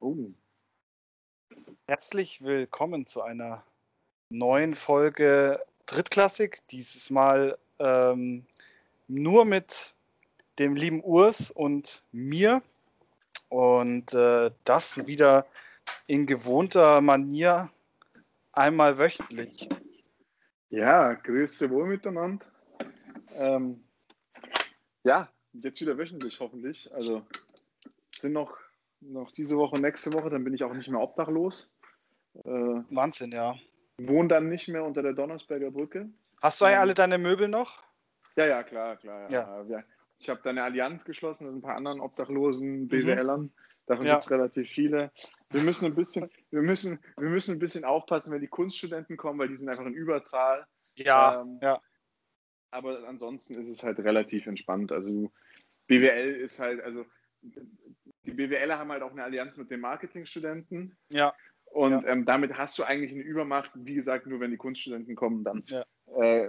Oh. Herzlich willkommen zu einer neuen Folge Drittklassik. Dieses Mal ähm, nur mit dem lieben Urs und mir. Und äh, das wieder in gewohnter Manier einmal wöchentlich. Ja, grüße wohl miteinander. Ähm, ja, jetzt wieder wöchentlich hoffentlich. Also sind noch, noch diese Woche, nächste Woche, dann bin ich auch nicht mehr obdachlos. Äh, Wahnsinn, ja. Wohne dann nicht mehr unter der Donnersberger Brücke. Hast du ähm, alle deine Möbel noch? Ja, ja, klar, klar. Ja. ja. Ich habe da eine Allianz geschlossen mit ein paar anderen obdachlosen BWLern. Mhm. Davon ja. gibt es relativ viele. Wir müssen ein bisschen, wir müssen, wir müssen ein bisschen aufpassen, wenn die Kunststudenten kommen, weil die sind einfach in Überzahl. Ja, ähm, ja. Aber ansonsten ist es halt relativ entspannt. Also BWL ist halt, also die BWLer haben halt auch eine Allianz mit den Marketingstudenten. Ja. Und ja. Ähm, damit hast du eigentlich eine Übermacht, wie gesagt, nur wenn die Kunststudenten kommen, dann. Ja. Äh,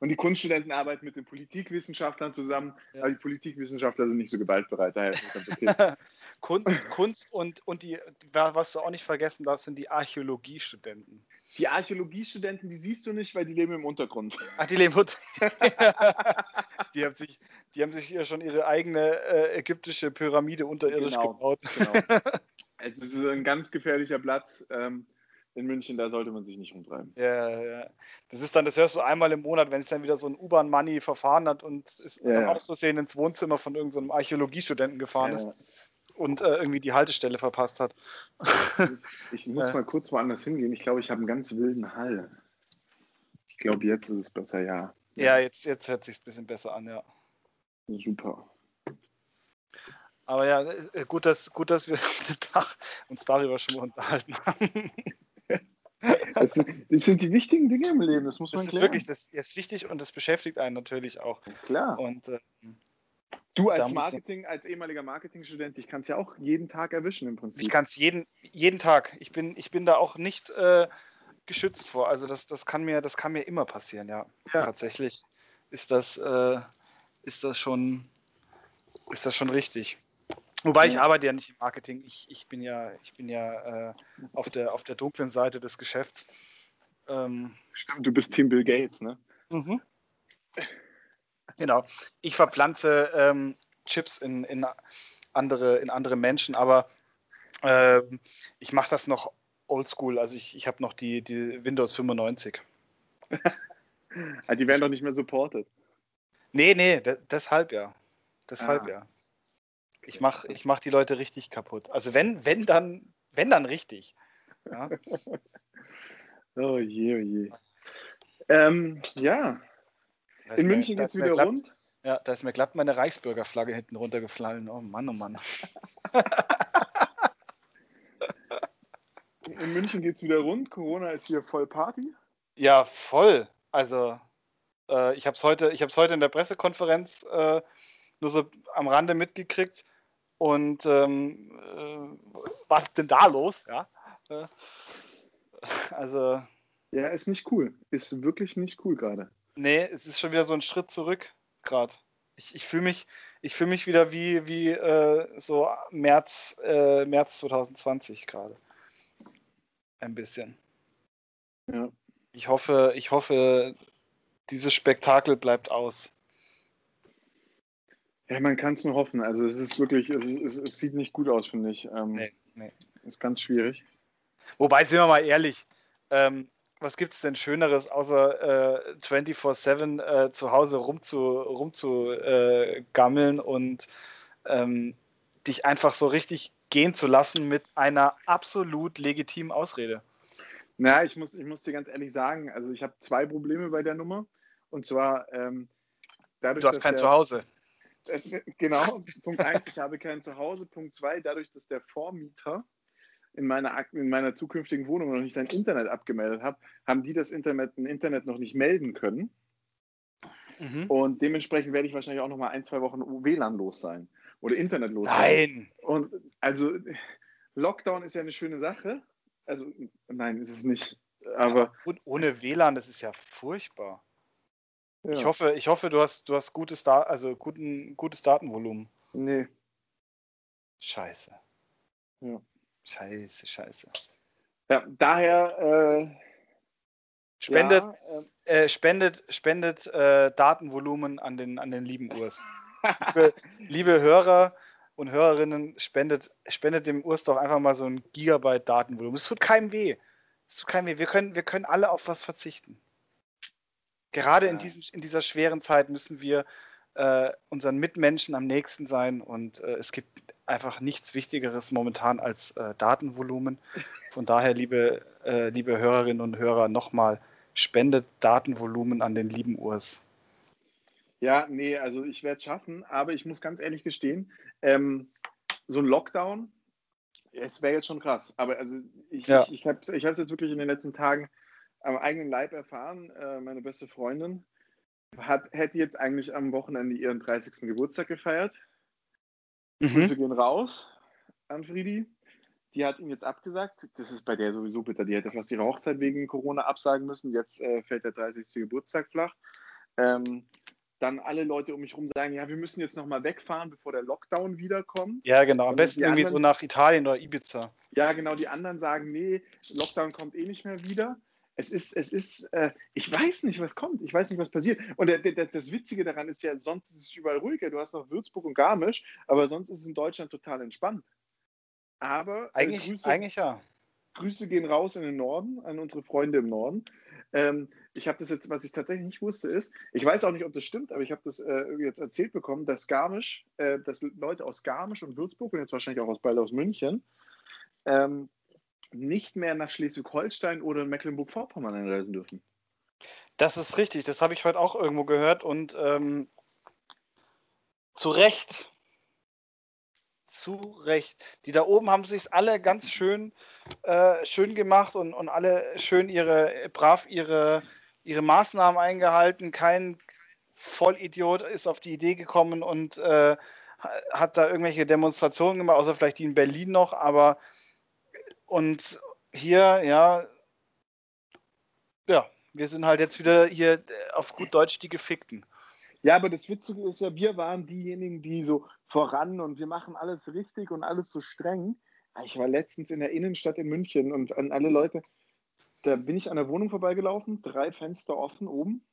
und die Kunststudenten arbeiten mit den Politikwissenschaftlern zusammen, ja. aber die Politikwissenschaftler sind nicht so gewaltbereit, daher ist das okay. Kunst, Kunst und, und die, was du auch nicht vergessen darfst, sind die Archäologiestudenten. Die Archäologiestudenten, die siehst du nicht, weil die leben im Untergrund. Ach, die leben im Untergrund. die, haben sich, die haben sich hier schon ihre eigene äh, ägyptische Pyramide unterirdisch genau, gebaut. Genau. es ist ein ganz gefährlicher Platz. Ähm, in München, da sollte man sich nicht rumtreiben. Ja, ja. Das ist dann, das hörst du einmal im Monat, wenn es dann wieder so ein U-Bahn-Money verfahren hat und ist ja, ja. auszusehen ins Wohnzimmer von irgendeinem so Archäologiestudenten gefahren ja. ist und äh, irgendwie die Haltestelle verpasst hat. Ich, ich muss mal kurz woanders hingehen. Ich glaube, ich habe einen ganz wilden Hall. Ich glaube, jetzt ist es besser, ja. Ja, jetzt, jetzt hört sich ein bisschen besser an, ja. Super. Aber ja, äh, gut, dass, gut, dass wir uns darüber schon mal unterhalten haben. Das sind, das sind, die wichtigen Dinge im Leben, das muss man das ist wirklich, das ist wichtig und das beschäftigt einen natürlich auch. Klar. Und äh, du als Marketing, als ehemaliger Marketingstudent, ich kann es ja auch jeden Tag erwischen im Prinzip. Ich kann es jeden, jeden Tag. Ich bin, ich bin da auch nicht äh, geschützt vor. Also das, das kann mir, das kann mir immer passieren, ja. ja. Tatsächlich ist das, äh, ist das schon, ist das schon richtig. Wobei ich arbeite ja nicht im Marketing, ich, ich bin ja, ich bin ja äh, auf, der, auf der dunklen Seite des Geschäfts. Ähm, Stimmt, du bist Team Bill Gates, ne? Mhm. Genau. Ich verpflanze ähm, Chips in, in, andere, in andere Menschen, aber äh, ich mache das noch oldschool. Also ich, ich habe noch die, die Windows 95. Ah, die werden doch nicht mehr supported. Nee, nee, deshalb ja. Deshalb ah. ja. Ich mache ich mach die Leute richtig kaputt. Also wenn, wenn dann, wenn dann richtig. Ja. oh je, oh je. Ähm, ja. In mir, München geht es wieder glatt, rund. Ja, da ist mir glatt meine Reichsbürgerflagge hinten runtergefallen. Oh Mann, oh Mann. In München geht es wieder rund. Corona ist hier voll Party. Ja, voll. Also, äh, ich habe es heute, heute in der Pressekonferenz äh, nur so am Rande mitgekriegt. Und ähm, äh, was ist denn da los? Ja. Äh, also. Ja, ist nicht cool. Ist wirklich nicht cool gerade. Nee, es ist schon wieder so ein Schritt zurück gerade. Ich, ich fühle mich, fühl mich wieder wie, wie äh, so März, äh, März 2020 gerade. Ein bisschen. Ja. Ich hoffe, ich hoffe, dieses Spektakel bleibt aus. Ja, man kann es nur hoffen. Also es ist wirklich, es, es, es sieht nicht gut aus, finde ich. Ähm, nee, nee. Ist ganz schwierig. Wobei, sind wir mal ehrlich, ähm, was gibt es denn Schöneres, außer äh, 24-7 äh, zu Hause rumzugammeln rum äh, und ähm, dich einfach so richtig gehen zu lassen mit einer absolut legitimen Ausrede? Na, ich muss, ich muss dir ganz ehrlich sagen, also ich habe zwei Probleme bei der Nummer. Und zwar ähm, dadurch, Du hast kein der, Zuhause. Genau, Punkt 1, ich habe kein Zuhause. Punkt 2, dadurch, dass der Vormieter in meiner, in meiner zukünftigen Wohnung noch nicht sein Internet abgemeldet hat, haben die das Internet, Internet noch nicht melden können. Mhm. Und dementsprechend werde ich wahrscheinlich auch noch mal ein, zwei Wochen WLAN los sein oder Internet los sein. Nein! Und also Lockdown ist ja eine schöne Sache. Also nein, ist es nicht. Aber ja, ohne WLAN, das ist ja furchtbar. Ja. Ich, hoffe, ich hoffe, du hast, du hast gutes, da also guten, gutes Datenvolumen. Nee. Scheiße. Ja. Scheiße, scheiße. Ja, daher äh, spendet, ja, äh, äh, spendet, spendet äh, Datenvolumen an den, an den lieben Urs. liebe, liebe Hörer und Hörerinnen, spendet, spendet dem Urs doch einfach mal so ein Gigabyte Datenvolumen. Es tut keinem weh. Es tut keinem weh. Wir können, wir können alle auf was verzichten. Gerade ja. in, diesem, in dieser schweren Zeit müssen wir äh, unseren Mitmenschen am nächsten sein und äh, es gibt einfach nichts Wichtigeres momentan als äh, Datenvolumen. Von daher, liebe, äh, liebe Hörerinnen und Hörer, nochmal spendet Datenvolumen an den lieben Urs. Ja, nee, also ich werde es schaffen, aber ich muss ganz ehrlich gestehen, ähm, so ein Lockdown, es wäre jetzt schon krass. Aber also ich, ja. ich, ich habe es jetzt wirklich in den letzten Tagen am eigenen Leib erfahren. Äh, meine beste Freundin hat, hätte jetzt eigentlich am Wochenende ihren 30. Geburtstag gefeiert. Mhm. Grüße gehen raus an Friedi. Die hat ihn jetzt abgesagt. Das ist bei der sowieso bitter. Die hätte fast ihre Hochzeit wegen Corona absagen müssen. Jetzt äh, fällt der 30. Geburtstag flach. Ähm, dann alle Leute um mich herum sagen, ja, wir müssen jetzt nochmal wegfahren, bevor der Lockdown wiederkommt. Ja, genau. Am besten irgendwie anderen, so nach Italien oder Ibiza. Ja, genau. Die anderen sagen, nee, Lockdown kommt eh nicht mehr wieder. Es ist, es ist, äh, ich weiß nicht, was kommt. Ich weiß nicht, was passiert. Und der, der, das Witzige daran ist ja, sonst ist es überall ruhiger. Du hast noch Würzburg und Garmisch, aber sonst ist es in Deutschland total entspannt. Aber äh, eigentlich, Grüße, eigentlich ja. Grüße gehen raus in den Norden, an unsere Freunde im Norden. Ähm, ich habe das jetzt, was ich tatsächlich nicht wusste, ist, ich weiß auch nicht, ob das stimmt, aber ich habe das äh, jetzt erzählt bekommen, dass Garmisch, äh, dass Leute aus Garmisch und Würzburg und jetzt wahrscheinlich auch aus bald aus München, ähm, nicht mehr nach Schleswig-Holstein oder Mecklenburg-Vorpommern einreisen dürfen. Das ist richtig, das habe ich heute auch irgendwo gehört und ähm, zu Recht. Zu Recht. Die da oben haben sich alle ganz schön, äh, schön gemacht und, und alle schön ihre, brav ihre, ihre Maßnahmen eingehalten. Kein Vollidiot ist auf die Idee gekommen und äh, hat da irgendwelche Demonstrationen gemacht, außer vielleicht die in Berlin noch, aber und hier, ja, ja, wir sind halt jetzt wieder hier auf gut Deutsch die Gefickten. Ja, aber das Witzige ist ja, wir waren diejenigen, die so voran und wir machen alles richtig und alles so streng. Ich war letztens in der Innenstadt in München und an alle Leute, da bin ich an der Wohnung vorbeigelaufen, drei Fenster offen oben,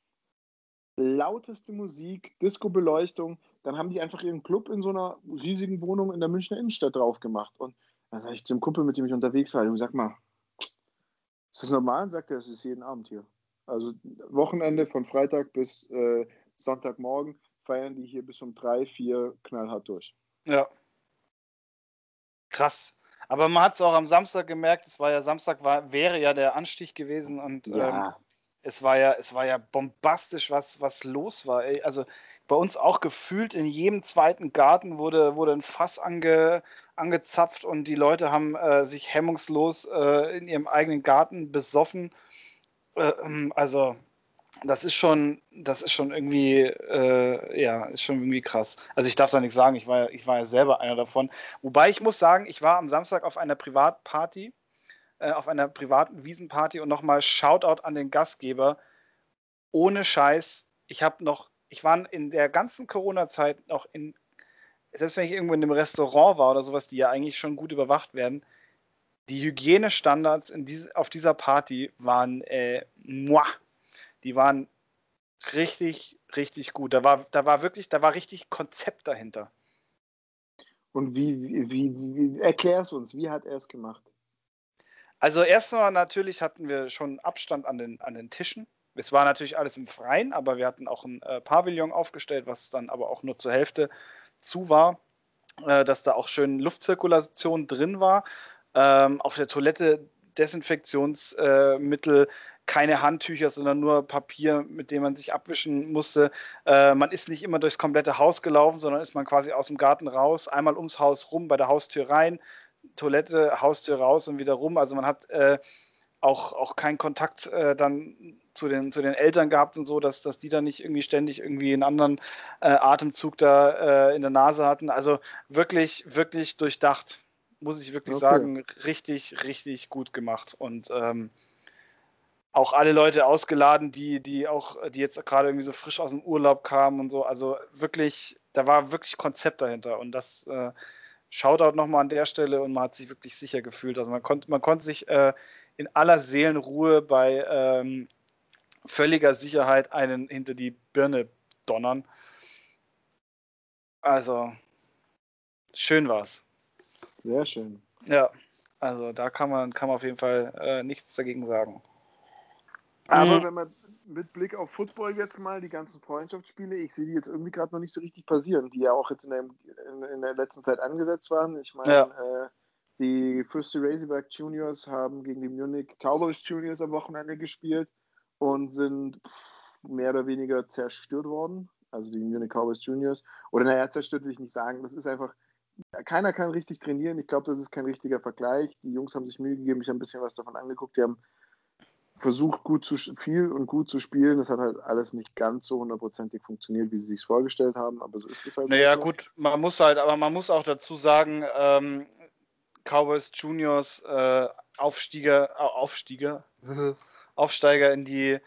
lauteste Musik, Disco-Beleuchtung. Dann haben die einfach ihren Club in so einer riesigen Wohnung in der Münchner Innenstadt drauf gemacht. Und dann sage ich zum Kumpel, mit dem ich unterwegs war, du sag mal, ist das normal? Sagt er, es ist jeden Abend hier. Also Wochenende von Freitag bis äh, Sonntagmorgen feiern die hier bis um drei, vier knallhart durch. Ja. Krass. Aber man hat es auch am Samstag gemerkt, es war ja Samstag war, wäre ja der Anstich gewesen und ja. ähm, es war ja, es war ja bombastisch, was, was los war. Ey. Also bei uns auch gefühlt in jedem zweiten Garten wurde, wurde ein Fass ange, angezapft und die Leute haben äh, sich hemmungslos äh, in ihrem eigenen Garten besoffen. Äh, ähm, also das ist schon, das ist schon irgendwie, äh, ja, ist schon irgendwie krass. Also ich darf da nichts sagen, ich war, ich war ja selber einer davon. Wobei ich muss sagen, ich war am Samstag auf einer Privatparty, äh, auf einer privaten Wiesenparty und nochmal Shoutout an den Gastgeber. Ohne Scheiß, ich habe noch ich war in der ganzen Corona-Zeit noch in, selbst wenn ich irgendwo in einem Restaurant war oder sowas, die ja eigentlich schon gut überwacht werden, die Hygienestandards diese, auf dieser Party waren, äh, muah, die waren richtig, richtig gut. Da war, da war wirklich, da war richtig Konzept dahinter. Und wie, wie, wie, wie erklärst du uns, wie hat er es gemacht? Also erstmal natürlich hatten wir schon Abstand an den, an den Tischen. Es war natürlich alles im Freien, aber wir hatten auch ein äh, Pavillon aufgestellt, was dann aber auch nur zur Hälfte zu war, äh, dass da auch schön Luftzirkulation drin war. Ähm, auf der Toilette Desinfektionsmittel, äh, keine Handtücher, sondern nur Papier, mit dem man sich abwischen musste. Äh, man ist nicht immer durchs komplette Haus gelaufen, sondern ist man quasi aus dem Garten raus, einmal ums Haus rum, bei der Haustür rein, Toilette, Haustür raus und wieder rum. Also man hat äh, auch, auch keinen Kontakt äh, dann zu den, zu den Eltern gehabt und so, dass, dass die dann nicht irgendwie ständig irgendwie einen anderen äh, Atemzug da äh, in der Nase hatten. Also wirklich, wirklich durchdacht, muss ich wirklich okay. sagen. Richtig, richtig gut gemacht. Und ähm, auch alle Leute ausgeladen, die, die auch, die jetzt gerade irgendwie so frisch aus dem Urlaub kamen und so. Also wirklich, da war wirklich Konzept dahinter und das äh, Shoutout nochmal an der Stelle und man hat sich wirklich sicher gefühlt. Also man konnte, man konnte sich äh, in aller Seelenruhe bei ähm, völliger Sicherheit einen hinter die Birne donnern. Also, schön war's. Sehr schön. Ja, also da kann man, kann man auf jeden Fall äh, nichts dagegen sagen. Aber mhm. wenn man mit Blick auf Football jetzt mal die ganzen Freundschaftsspiele, ich sehe die jetzt irgendwie gerade noch nicht so richtig passieren, die ja auch jetzt in der, in, in der letzten Zeit angesetzt waren. Ich meine, ja. äh, die Fürste Razorback Juniors haben gegen die Munich Cowboys Juniors am Wochenende gespielt und sind mehr oder weniger zerstört worden. Also die Munich Cowboys Juniors. Oder naja, zerstört will ich nicht sagen. Das ist einfach, keiner kann richtig trainieren. Ich glaube, das ist kein richtiger Vergleich. Die Jungs haben sich Mühe gegeben. Ich habe ein bisschen was davon angeguckt. Die haben versucht, gut zu viel und gut zu spielen. Das hat halt alles nicht ganz so hundertprozentig funktioniert, wie sie sich vorgestellt haben, aber so ist es halt. Naja, so. gut, man muss halt, aber man muss auch dazu sagen, ähm, Cowboys Juniors äh, Aufstieger, äh, Aufstieger, Aufsteiger in die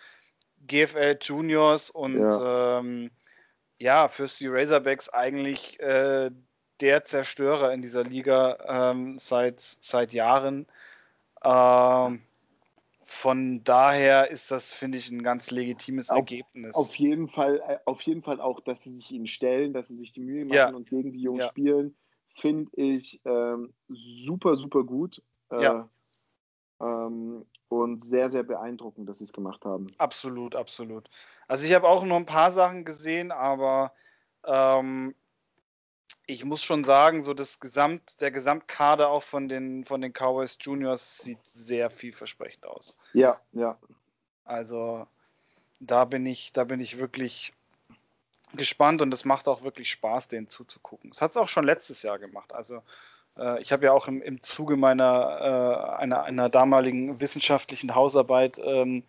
GFL Juniors und ja, ähm, ja für die Razorbacks eigentlich äh, der Zerstörer in dieser Liga ähm, seit, seit Jahren. Ähm, von daher ist das, finde ich, ein ganz legitimes auf, Ergebnis. Auf jeden, Fall, äh, auf jeden Fall auch, dass sie sich ihnen stellen, dass sie sich die Mühe machen ja. und gegen die Jungs ja. spielen, finde ich ähm, super, super gut. Äh, ja. Ähm, und sehr, sehr beeindruckend, dass sie es gemacht haben. Absolut, absolut. Also ich habe auch nur ein paar Sachen gesehen, aber ähm, ich muss schon sagen, so das Gesamt, der Gesamtkader auch von den, von den Cowboys Juniors sieht sehr vielversprechend aus. Ja, ja. Also da bin ich, da bin ich wirklich gespannt und es macht auch wirklich Spaß, denen zuzugucken. Es hat es auch schon letztes Jahr gemacht. Also ich habe ja auch im, im Zuge meiner äh, einer, einer damaligen wissenschaftlichen Hausarbeit ähm,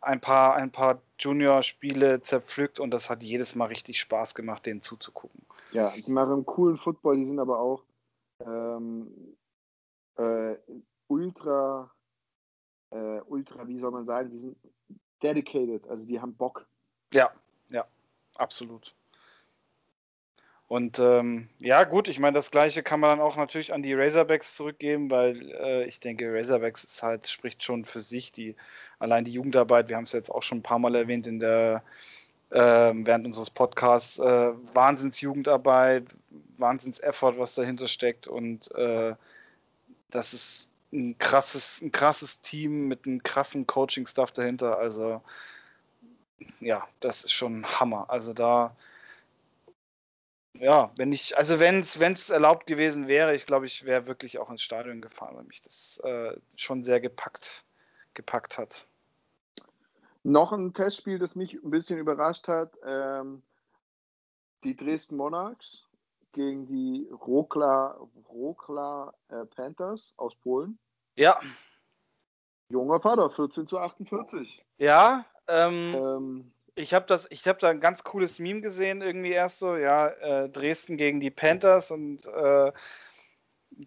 ein paar, ein paar Junior-Spiele zerpflückt und das hat jedes Mal richtig Spaß gemacht, denen zuzugucken. Ja, die machen coolen Football, die sind aber auch ähm, äh, ultra, äh, ultra, wie soll man sagen, die sind dedicated, also die haben Bock. Ja, ja, absolut. Und ähm, ja, gut, ich meine, das gleiche kann man dann auch natürlich an die Razorbacks zurückgeben, weil äh, ich denke, Razorbacks ist halt, spricht schon für sich, die, allein die Jugendarbeit, wir haben es jetzt auch schon ein paar Mal erwähnt in der äh, während unseres Podcasts, äh, Wahnsinnsjugendarbeit, Wahnsinns-Effort, was dahinter steckt und äh, das ist ein krasses, ein krasses Team mit einem krassen Coaching-Stuff dahinter. Also ja, das ist schon Hammer. Also da ja, wenn ich, also wenn es erlaubt gewesen wäre, ich glaube, ich wäre wirklich auch ins Stadion gefahren, weil mich das äh, schon sehr gepackt, gepackt hat. Noch ein Testspiel, das mich ein bisschen überrascht hat. Ähm, die Dresden Monarchs gegen die Rokla, Rokla äh, Panthers aus Polen. Ja. Junger Vater, 14 zu 48. Ja, ähm, ähm ich habe das, ich habe da ein ganz cooles Meme gesehen, irgendwie erst so, ja, äh, Dresden gegen die Panthers und äh,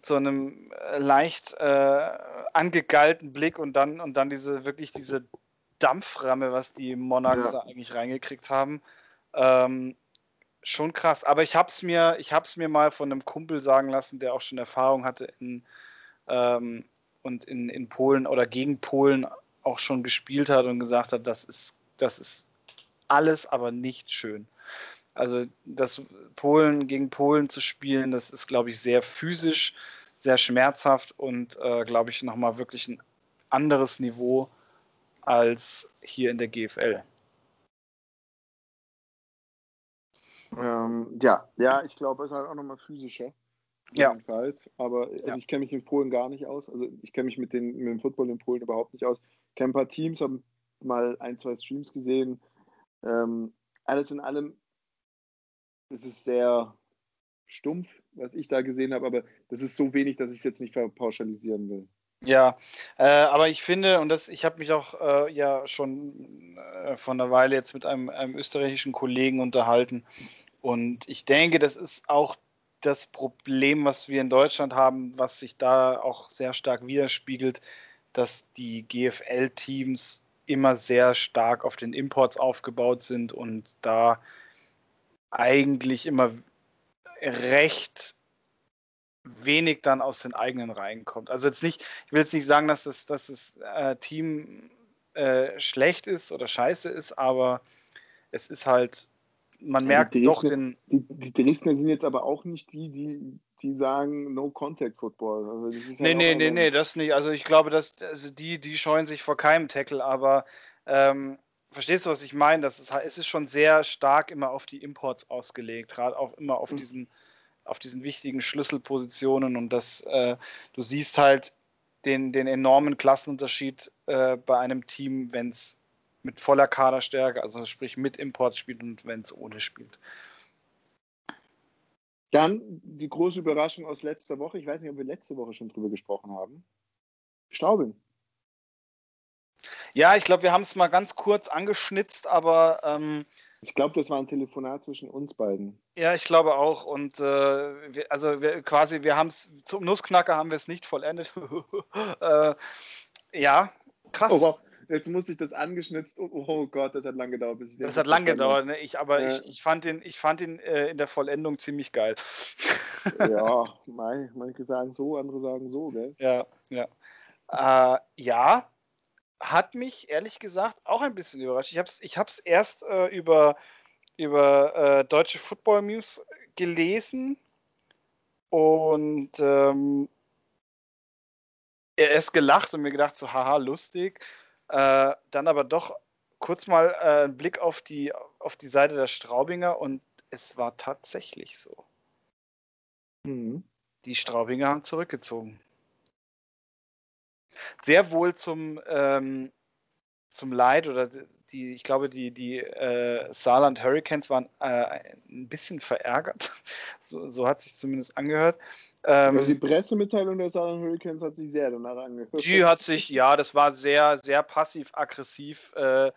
so einem äh, leicht äh, angegallten Blick und dann und dann diese wirklich diese Dampframme, was die Monarchs ja. da eigentlich reingekriegt haben. Ähm, schon krass. Aber ich habe es mir, ich habe mir mal von einem Kumpel sagen lassen, der auch schon Erfahrung hatte in ähm, und in, in Polen oder gegen Polen auch schon gespielt hat und gesagt hat, das ist, das ist alles aber nicht schön. Also das Polen gegen Polen zu spielen, das ist, glaube ich, sehr physisch, sehr schmerzhaft und, äh, glaube ich, nochmal wirklich ein anderes Niveau als hier in der GFL. Ähm, ja, ja, ich glaube, es ist halt auch nochmal physischer. Ja. Aber also ja. ich kenne mich in Polen gar nicht aus. Also ich kenne mich mit, den, mit dem Football in Polen überhaupt nicht aus. Ich kenne ein paar Teams, habe mal ein, zwei Streams gesehen. Ähm, alles in allem ist es sehr stumpf, was ich da gesehen habe, aber das ist so wenig, dass ich es jetzt nicht pauschalisieren will. Ja, äh, aber ich finde, und das, ich habe mich auch äh, ja schon äh, vor einer Weile jetzt mit einem, einem österreichischen Kollegen unterhalten. Und ich denke, das ist auch das Problem, was wir in Deutschland haben, was sich da auch sehr stark widerspiegelt, dass die GFL-Teams immer sehr stark auf den Imports aufgebaut sind und da eigentlich immer recht wenig dann aus den eigenen Reihen kommt. Also jetzt nicht, ich will jetzt nicht sagen, dass das, dass das äh, Team äh, schlecht ist oder scheiße ist, aber es ist halt, man merkt die doch Dresdner, den. Die, die Dresdner sind jetzt aber auch nicht die, die, die sagen No Contact Football. Also das Nee, halt nee, nee, nee, das nicht. Also ich glaube, dass also die, die scheuen sich vor keinem Tackle, aber ähm, verstehst du, was ich meine? Das ist, es ist schon sehr stark immer auf die Imports ausgelegt, gerade auch immer auf Mhm. diesen, auf diesen wichtigen Schlüsselpositionen und das, äh, du siehst halt den, den enormen Klassenunterschied äh, bei einem Team, wenn es mit voller Kaderstärke, also sprich mit Imports spielt und wenn es ohne spielt. Dann die große Überraschung aus letzter Woche. Ich weiß nicht, ob wir letzte Woche schon drüber gesprochen haben. Straubing. Ja, ich glaube, wir haben es mal ganz kurz angeschnitzt, aber ähm, Ich glaube, das war ein Telefonat zwischen uns beiden. Ja, ich glaube auch. Und äh, wir, also wir, quasi, wir haben es zum Nussknacker haben wir es nicht vollendet. äh, ja, krass. Oh, wow. Jetzt musste ich das angeschnitzt. Oh, oh Gott, das hat lange gedauert. Bis ich das hat lang verstanden gedauert, ne? Ich, aber Ja. ich, ich fand den, ich fand den äh, in der Vollendung ziemlich geil. Ja, mei, manche sagen so, andere sagen so, gell? Ja, ja. Äh, ja, hat mich ehrlich gesagt auch ein bisschen überrascht. Ich habe es ich hab's erst äh, über, über äh, deutsche Football News gelesen und ähm, erst gelacht und mir gedacht, so haha, lustig. Äh, dann aber doch kurz mal äh, einen Blick auf die, auf die Seite der Straubinger und es war tatsächlich so. Mhm. Die Straubinger haben zurückgezogen. Sehr wohl zum, ähm, zum Leid oder die, ich glaube, die, die äh, Saarland Hurricanes waren äh, ein bisschen verärgert. So, so hat sich zumindest angehört. Ähm, Also die Pressemitteilung der Southern Hurricanes hat sich sehr danach angehört. die hat sich, ja, das war sehr, sehr passiv-aggressiv äh,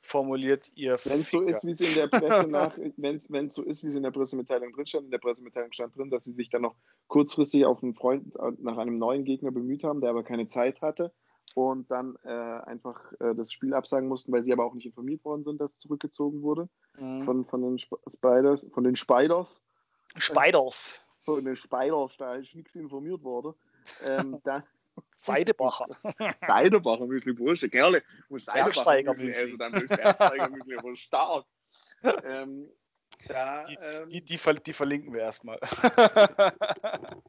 formuliert, ihr Wenn es so ist, wie es in der Presse nach, wenn es so ist, wie es in der Pressemitteilung drin stand, in der Pressemitteilung stand drin, dass sie sich dann noch kurzfristig auf einen Freund äh, nach einem neuen Gegner bemüht haben, der aber keine Zeit hatte und dann äh, einfach äh, das Spiel absagen mussten, weil sie aber auch nicht informiert worden sind, dass zurückgezogen wurde Mhm. von, von den Sp Spiders, von den Spiders, Spiders, von Spiders, da ist nichts informiert worden. Ähm, dann Seidebacher. Seidebacher Müsli, Bursche, Kerle, Bergsteiger-Müsli. Müsli essen, dann Bergsteiger Müsli, aber stark. ähm, da, Die, ähm, die, die, ver die verlinken wir erstmal.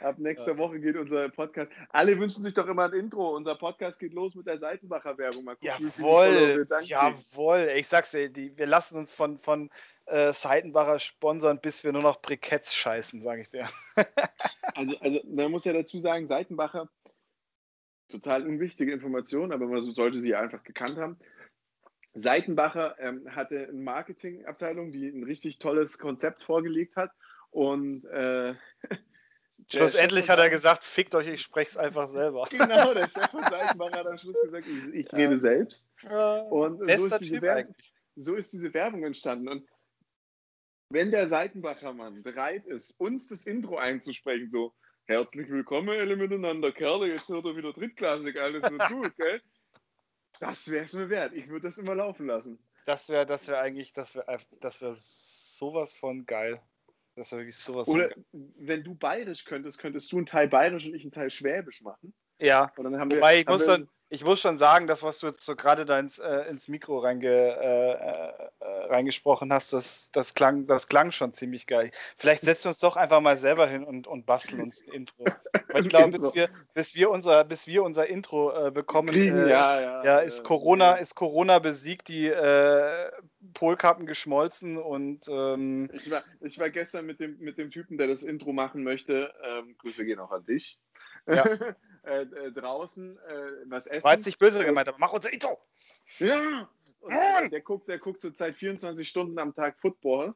ab nächster Woche geht unser Podcast. Alle wünschen sich doch immer ein Intro. Unser Podcast geht los mit der Seitenbacher Werbung. Mal gucken, wie viele Follower wir Jawohl, jawohl. Ich sag's dir, die, wir lassen uns von, von äh, Seitenbacher sponsern, bis wir nur noch Briketts scheißen, sage ich dir. Also, also, man muss ja dazu sagen, Seitenbacher, total unwichtige Information, aber man sollte sie einfach gekannt haben. Seitenbacher ähm, hatte eine Marketingabteilung, die ein richtig tolles Konzept vorgelegt hat. Und äh, Schlussendlich hat er gesagt, fickt euch, ich spreche es einfach selber. Genau, der Seitenbacher hat am Schluss gesagt, ich, ich rede selbst. Und so ist, diese Werbung, so ist diese Werbung entstanden. Und wenn der Seitenbacher Mann bereit ist, uns das Intro einzusprechen, so herzlich willkommen alle miteinander, Kerle, jetzt hört er wieder Drittklassik, alles wird gut, gell? Das wäre es mir wert. Ich würde das immer laufen lassen. Das wäre das wär eigentlich, das wäre das wär sowas von geil. Das wäre wirklich sowas Oder wenn du bayerisch könntest, könntest du einen Teil bayerisch und ich einen Teil schwäbisch machen. Ja, Und dann haben wir, Wobei, ich haben muss, wir, schon, ich muss schon sagen, das, was du jetzt so gerade da ins, äh, ins Mikro reinge, äh, äh, reingesprochen hast, das, das, klang, das klang schon ziemlich geil. Vielleicht setzen wir uns doch einfach mal selber hin und, und basteln uns ein Intro. Weil ich glaube, bis wir, bis, wir unser, bis wir unser Intro äh, bekommen, äh, ja, ja. ja, ist Corona, ist Corona besiegt, die äh, Polkappen geschmolzen und ähm, Ich war, ich war gestern mit dem, mit dem Typen, der das Intro machen möchte. Ähm, Grüße gehen auch an dich. Ja. äh, äh, draußen äh, was essen. war jetzt nicht böse gemeint, aber mach unser Intro. Ja! Und der, guckt, der guckt zurzeit 24 Stunden am Tag Football.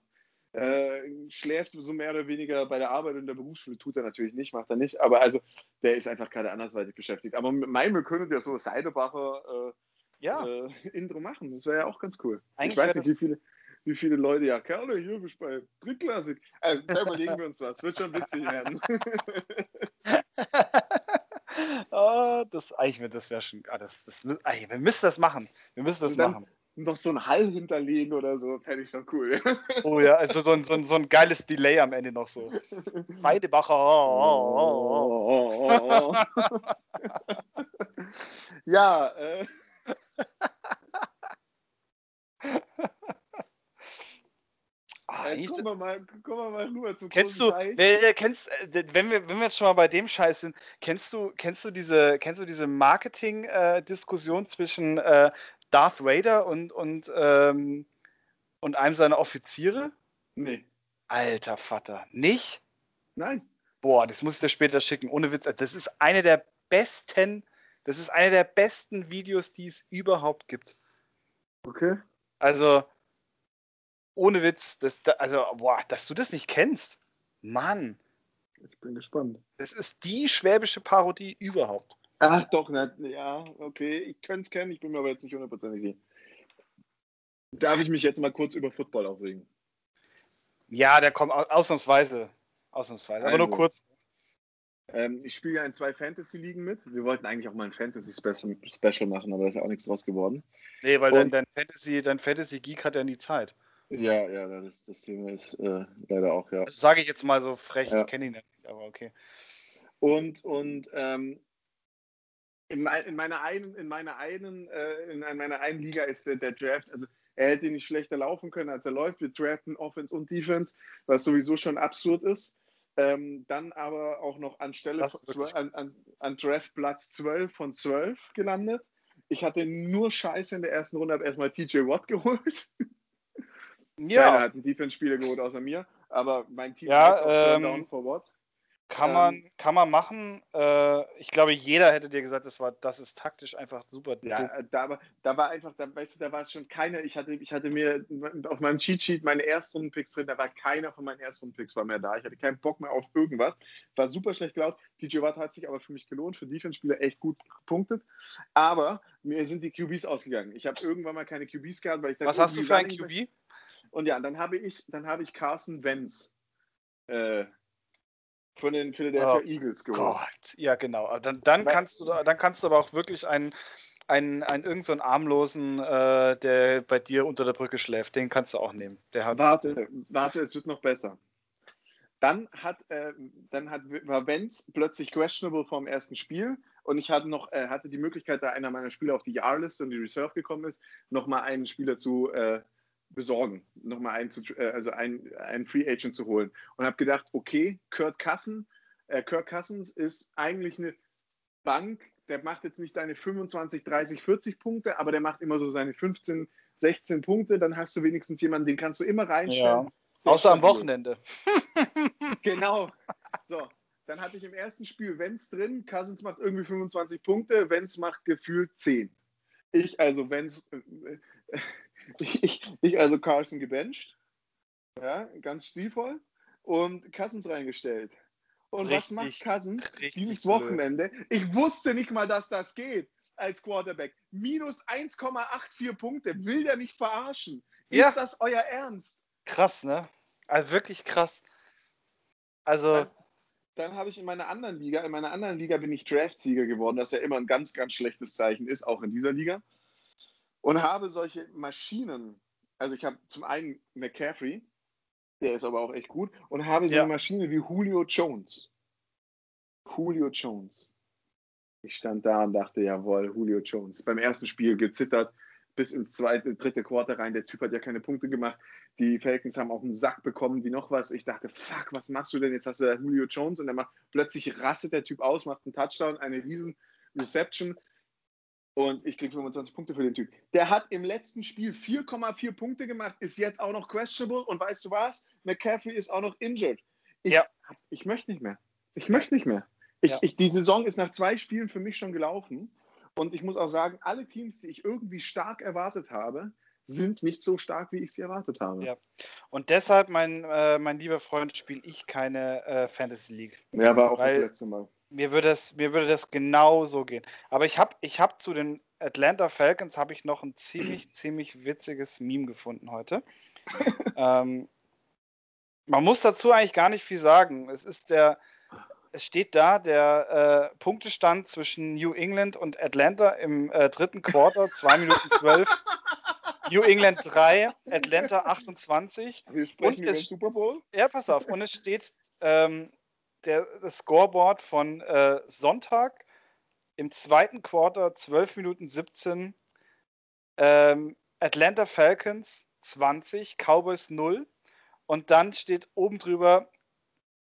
Äh, schläft so mehr oder weniger bei der Arbeit und der Berufsschule. Tut er natürlich nicht, macht er nicht. Aber also, der ist einfach gerade andersweitig beschäftigt. Aber mit meinem, wir können ja so Seidebacher Ja, äh, äh, Intro machen. Das wäre ja auch ganz cool. Eigentlich ich weiß nicht, wie viele, wie viele Leute, ja, Kerle, hier bist du bei Drittklassik. Äh, da überlegen wir uns was. Wird schon witzig werden. Ah, das, eigentlich, das wäre schon, ah, das, das, mü- ah, wir müssen das machen. Wir müssen das machen. noch so ein Hall hinterlegen oder so, fände ich noch cool. Oh ja, also so ein, so, ein, so ein geiles Delay am Ende noch so. Weidebacher. Oh, oh, oh, ja, äh. Ah, äh, kommen, wir mal, kommen wir mal rüber zum Kennst du, wer, kennst, äh, wenn wir, wenn wir jetzt schon mal bei dem Scheiß sind, kennst du, kennst du diese, kennst du diese Marketing-Diskussion äh, zwischen äh, Darth Vader und, und, ähm, und einem seiner Offiziere? Nee. Alter Vater, nicht? Nein. Boah, das muss ich dir später schicken. Ohne Witz, das ist eine der besten, das ist eine der besten Videos, die es überhaupt gibt. Okay. Also, ohne Witz, das, also, boah, dass du das nicht kennst. Mann. Ich bin gespannt. Das ist die schwäbische Parodie überhaupt. Ach doch, na, ja, okay. Ich könnte es kennen, ich bin mir aber jetzt nicht hundertprozentig sicher. Darf ich mich jetzt mal kurz über Football aufregen? Ja, der kommt ausnahmsweise. Ausnahmsweise, aber also, nur kurz. Ähm, ich spiele ja in zwei Fantasy-Ligen mit. Wir wollten eigentlich auch mal ein Fantasy-Special machen, aber da ist ja auch nichts draus geworden. Nee, weil dein, dein, Fantasy, dein Fantasy-Geek hat ja nie Zeit. Ja, ja, das, das Thema ist äh, leider auch, ja. Das sage ich jetzt mal so frech, ja. ich kenne ihn nicht, aber okay. Und, und ähm, in, in, meiner einen, in meiner einen, äh, in meiner einen Liga ist der, der, Draft, also er hätte nicht schlechter laufen können, als er läuft. Wir draften Offense und Defense, was sowieso schon absurd ist. Ähm, dann aber auch noch an Stelle an, an, an Draftplatz 12 von 12 gelandet. Ich hatte nur Scheiße in der ersten Runde, habe erstmal TJ Watt geholt. Ja. Keiner hat einen Defense-Spieler geholt außer mir, aber mein Team ja, ist auch ähm, down for what. Kann man, ähm, kann man machen. Äh, ich glaube, jeder hätte dir gesagt, das, war, das ist taktisch einfach super. Ja, äh, da war, da war einfach, da, weißt du, da war es schon keiner. Ich hatte, ich hatte mir auf meinem Cheat-Sheet meine Erstrunden-Picks drin, da war keiner von meinen Erstrunden-Picks mehr da. Ich hatte keinen Bock mehr auf irgendwas. War super schlecht gelaufen. DJ Watt hat sich aber für mich gelohnt, für Defense-Spieler echt gut gepunktet. Aber mir sind die QBs ausgegangen. Ich habe irgendwann mal keine QBs gehabt, weil ich Was hast du für ein QB? Und ja, dann habe ich, dann habe ich Carson Wentz. Äh, von den Philadelphia oh Eagles geholt. Gott, ja genau. Dann, dann, kannst du, dann kannst du aber auch wirklich einen, einen, einen irgendeinen so armlosen, äh, der bei dir unter der Brücke schläft, den kannst du auch nehmen. Der hat warte, warte, es wird noch besser. Dann hat, äh, dann hat war Wenz plötzlich questionable vom ersten Spiel und ich hatte noch äh, hatte die Möglichkeit, da einer meiner Spieler auf die Jahrliste und die Reserve gekommen ist, nochmal einen Spieler zu äh, besorgen, nochmal einen, äh, also einen, einen Free Agent zu holen. Und habe gedacht, okay, Kurt Cousins, äh, Kirk Cousins ist eigentlich eine Bank, der macht jetzt nicht deine 25, 30, 40 Punkte, aber der macht immer so seine 15, 16 Punkte. Dann hast du wenigstens jemanden, den kannst du immer reinstellen. Ja. Außer am Wochenende. genau. So, dann hatte ich im ersten Spiel Wenz drin. Cousins macht irgendwie 25 Punkte, Wenz macht gefühlt 10. Ich, also Wenz, äh, ich, ich also Carson gebencht, ja, ganz stilvoll, und Cousins reingestellt. Und richtig, was macht Cousins dieses Wochenende? Ich wusste nicht mal, dass das geht als Quarterback. Minus 1,84 Punkte. Will der mich verarschen? Ja. Ist das euer Ernst? Krass, ne? Also wirklich krass. Also. Dann, dann habe ich in meiner anderen Liga, in meiner anderen Liga bin ich Draftsieger geworden, das ja immer ein ganz, ganz schlechtes Zeichen ist, auch in dieser Liga und habe solche Maschinen. Also ich habe zum einen McCaffrey, der ist aber auch echt gut, und habe so ja. eine Maschine wie Julio Jones. Julio Jones. Ich stand da und dachte, jawohl, Julio Jones. Beim ersten Spiel gezittert bis ins zweite, dritte Quarter rein. Der Typ hat ja keine Punkte gemacht. Die Falcons haben auch einen Sack bekommen, wie noch was. Ich dachte, fuck, was machst du denn? Jetzt hast du Julio Jones und dann macht plötzlich rastet der Typ aus, macht einen Touchdown, eine riesen Reception und ich kriege 25 Punkte für den Typ. Der hat im letzten Spiel 4,4 Punkte gemacht, ist jetzt auch noch questionable. Und weißt du was? McCaffrey ist auch noch injured. Ich, ja. ich möchte nicht mehr. Ich möchte nicht mehr. Ich, ja. ich, die Saison ist nach zwei Spielen für mich schon gelaufen. Und ich muss auch sagen, alle Teams, die ich irgendwie stark erwartet habe, sind nicht so stark, wie ich sie erwartet habe. Ja. Und deshalb, mein, äh, mein lieber Freund, spiele ich keine äh, Fantasy League. Ja, war auch Weil, das letzte Mal mir würde es, mir würde das genau so gehen. Aber ich habe ich hab zu den Atlanta Falcons habe ich noch ein ziemlich, ziemlich witziges Meme gefunden heute. ähm, man muss dazu eigentlich gar nicht viel sagen. Es ist der, es steht da der äh, Punktestand zwischen New England und Atlanta im äh, dritten Quarter, 2 Minuten 12. New England 3, Atlanta 28. Wir sprechen Und über es- Super Bowl. Ja, pass auf. Und es steht ähm, der, das Scoreboard von äh, Sonntag im zweiten Quarter 12 Minuten 17. Ähm, Atlanta Falcons 20, Cowboys 0. Und dann steht oben drüber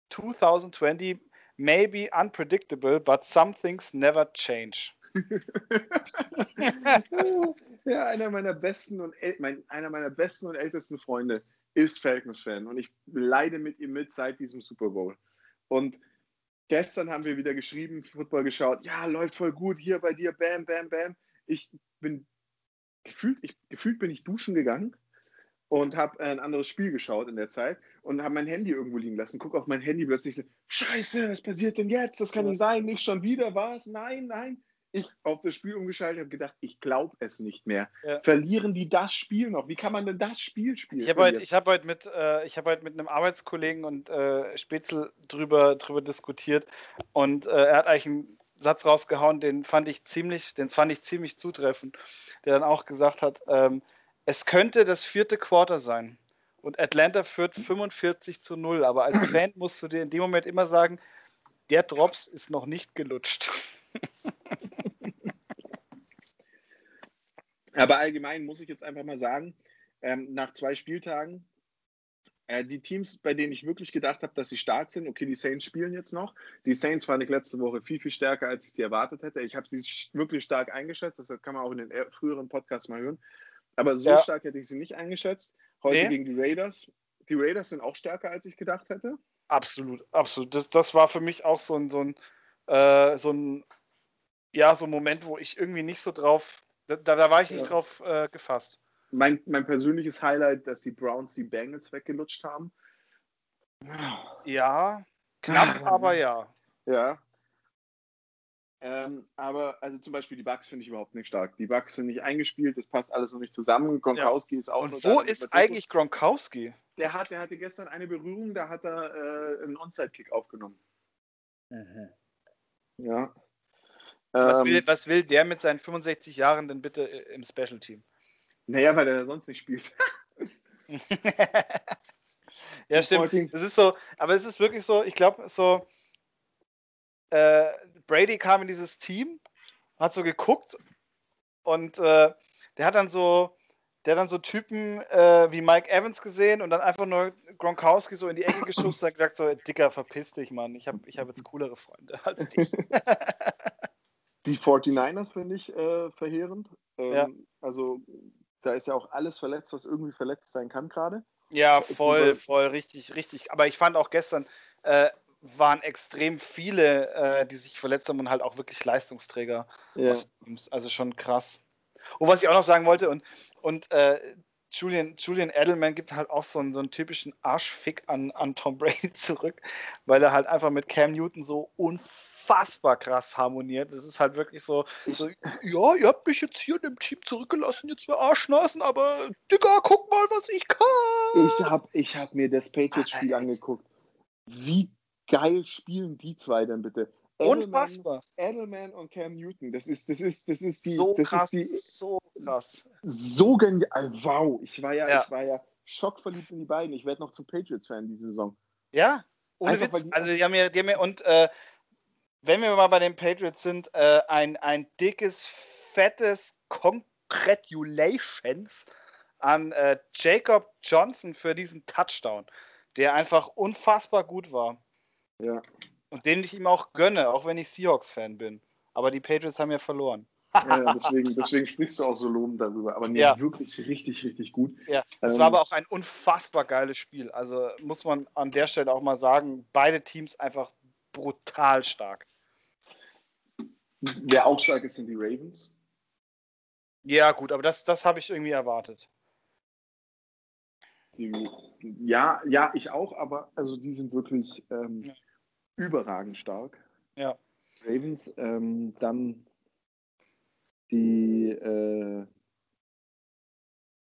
2020 maybe unpredictable, but some things never change. ja, einer meiner besten und mein, einer meiner besten und ältesten Freunde ist Falcons-Fan und ich leide mit ihm mit seit diesem Super Bowl. Und gestern haben wir wieder geschrieben, Football geschaut, ja, läuft voll gut, hier bei dir, bam, bam, bam. Ich bin gefühlt, ich, gefühlt bin ich duschen gegangen und habe ein anderes Spiel geschaut in der Zeit und habe mein Handy irgendwo liegen lassen. Guck auf mein Handy plötzlich so, Scheiße, was passiert denn jetzt? Das kann nicht sein, nicht schon wieder, was? Nein, nein. Ich auf das Spiel umgeschaltet habe gedacht, ich glaube es nicht mehr. Ja. Verlieren die das Spiel noch? Wie kann man denn das Spiel spielen? Ich habe heute, hab heute, mit, äh, ich hab heute mit einem Arbeitskollegen und äh, Spätzl drüber, drüber diskutiert und äh, er hat eigentlich einen Satz rausgehauen, den fand ich ziemlich, den fand ich ziemlich zutreffend, der dann auch gesagt hat, ähm, es könnte das vierte Quarter sein und Atlanta führt 45 zu 0, aber als Fan musst du dir in dem Moment immer sagen, der Drops ist noch nicht gelutscht. Aber allgemein muss ich jetzt einfach mal sagen, ähm, nach zwei Spieltagen, äh, die Teams, bei denen ich wirklich gedacht habe, dass sie stark sind, okay, die Saints spielen jetzt noch. Die Saints fand ich letzte Woche viel, viel stärker, als ich sie erwartet hätte. Ich habe sie wirklich stark eingeschätzt, das kann man auch in den eher- früheren Podcasts mal hören. Aber so Ja. stark hätte ich sie nicht eingeschätzt. Heute Nee. gegen die Raiders. Die Raiders sind auch stärker, als ich gedacht hätte. Absolut, absolut. Das, das war für mich auch so ein, so ein, äh, so ein, ja, so ein Moment, wo ich irgendwie nicht so drauf, da, da war ich nicht Ja. drauf äh, gefasst. Mein, mein persönliches Highlight, dass die Browns die Bengals weggelutscht haben. Ja, knapp, Ah. aber ja. Ja. Ähm, aber also zum Beispiel die Bucks finde ich überhaupt nicht stark. Die Bucks sind nicht eingespielt, das passt alles noch nicht zusammen. Gronkowski ist auch Und wo da, ist eigentlich Gronkowski? Der, hat, der hatte gestern eine Berührung, da hat er äh, einen Onside-Kick aufgenommen. Ja. Was, Ähm, will, was will der mit seinen 65 Jahren denn bitte äh, im Special Team? naja, weil er sonst nicht spielt. ja, stimmt. Das ist so, aber es ist wirklich so, ich glaube, so, äh, Brady kam in dieses Team, hat so geguckt und äh, der hat dann so, der hat dann so Typen äh, wie Mike Evans gesehen und dann einfach nur Gronkowski so in die Ecke geschubst und hat gesagt so, Dicker, verpiss dich, Mann, ich habe ich hab jetzt coolere Freunde als dich. Die 49ers finde ich äh, verheerend. Ähm, Ja. Also da ist ja auch alles verletzt, was irgendwie verletzt sein kann gerade. Ja, voll, voll, richtig, richtig. Aber ich fand auch gestern äh, waren extrem viele, äh, die sich verletzt haben und halt auch wirklich Leistungsträger Ja. Also schon krass. Und was ich auch noch sagen wollte, und, und äh, Julian, Julian Edelman gibt halt auch so einen, so einen typischen Arschfick an, an Tom Brady zurück, weil er halt einfach mit Cam Newton so unfassbar krass harmoniert. Das ist halt wirklich so, so ja, ihr habt mich jetzt hier in dem Team zurückgelassen, jetzt wir Arschnasen, aber Digga, guck mal, was ich kann. Ich habe ich hab mir das Patriots-Spiel angeguckt. Wie geil spielen die zwei denn bitte? Edelman, Unfassbar. Edelman und Cam Newton. Das ist, das ist, das ist die, So das krass, ist die so krass. so genial. Wow, ich war ja, Ja. ich war ja schockverliebt in die beiden. Ich werde noch zum Patriots-Fan diese Saison. Ja, ohne Einfach, Witz. die- Also die haben mir, die haben mir und äh, wenn wir mal bei den Patriots sind, äh, ein, ein dickes, fettes Congratulations an äh, Jacob Johnson für diesen Touchdown, der einfach unfassbar gut war Ja. und den ich ihm auch gönne, auch wenn ich Seahawks-Fan bin. Aber die Patriots haben ja verloren. ja deswegen, deswegen sprichst du auch so lobend darüber. Aber nee, Ja. wirklich richtig, richtig gut. Ja, es Ähm, war aber auch ein unfassbar geiles Spiel. Also muss man an der Stelle auch mal sagen, beide Teams einfach brutal stark. Wer auch stark ist, sind die Ravens. Ja, gut, aber das, das habe ich irgendwie erwartet. Die, ja, ja, ich auch, aber also die sind wirklich ähm, Ja. überragend stark. Ja. Ravens, ähm, dann die, äh,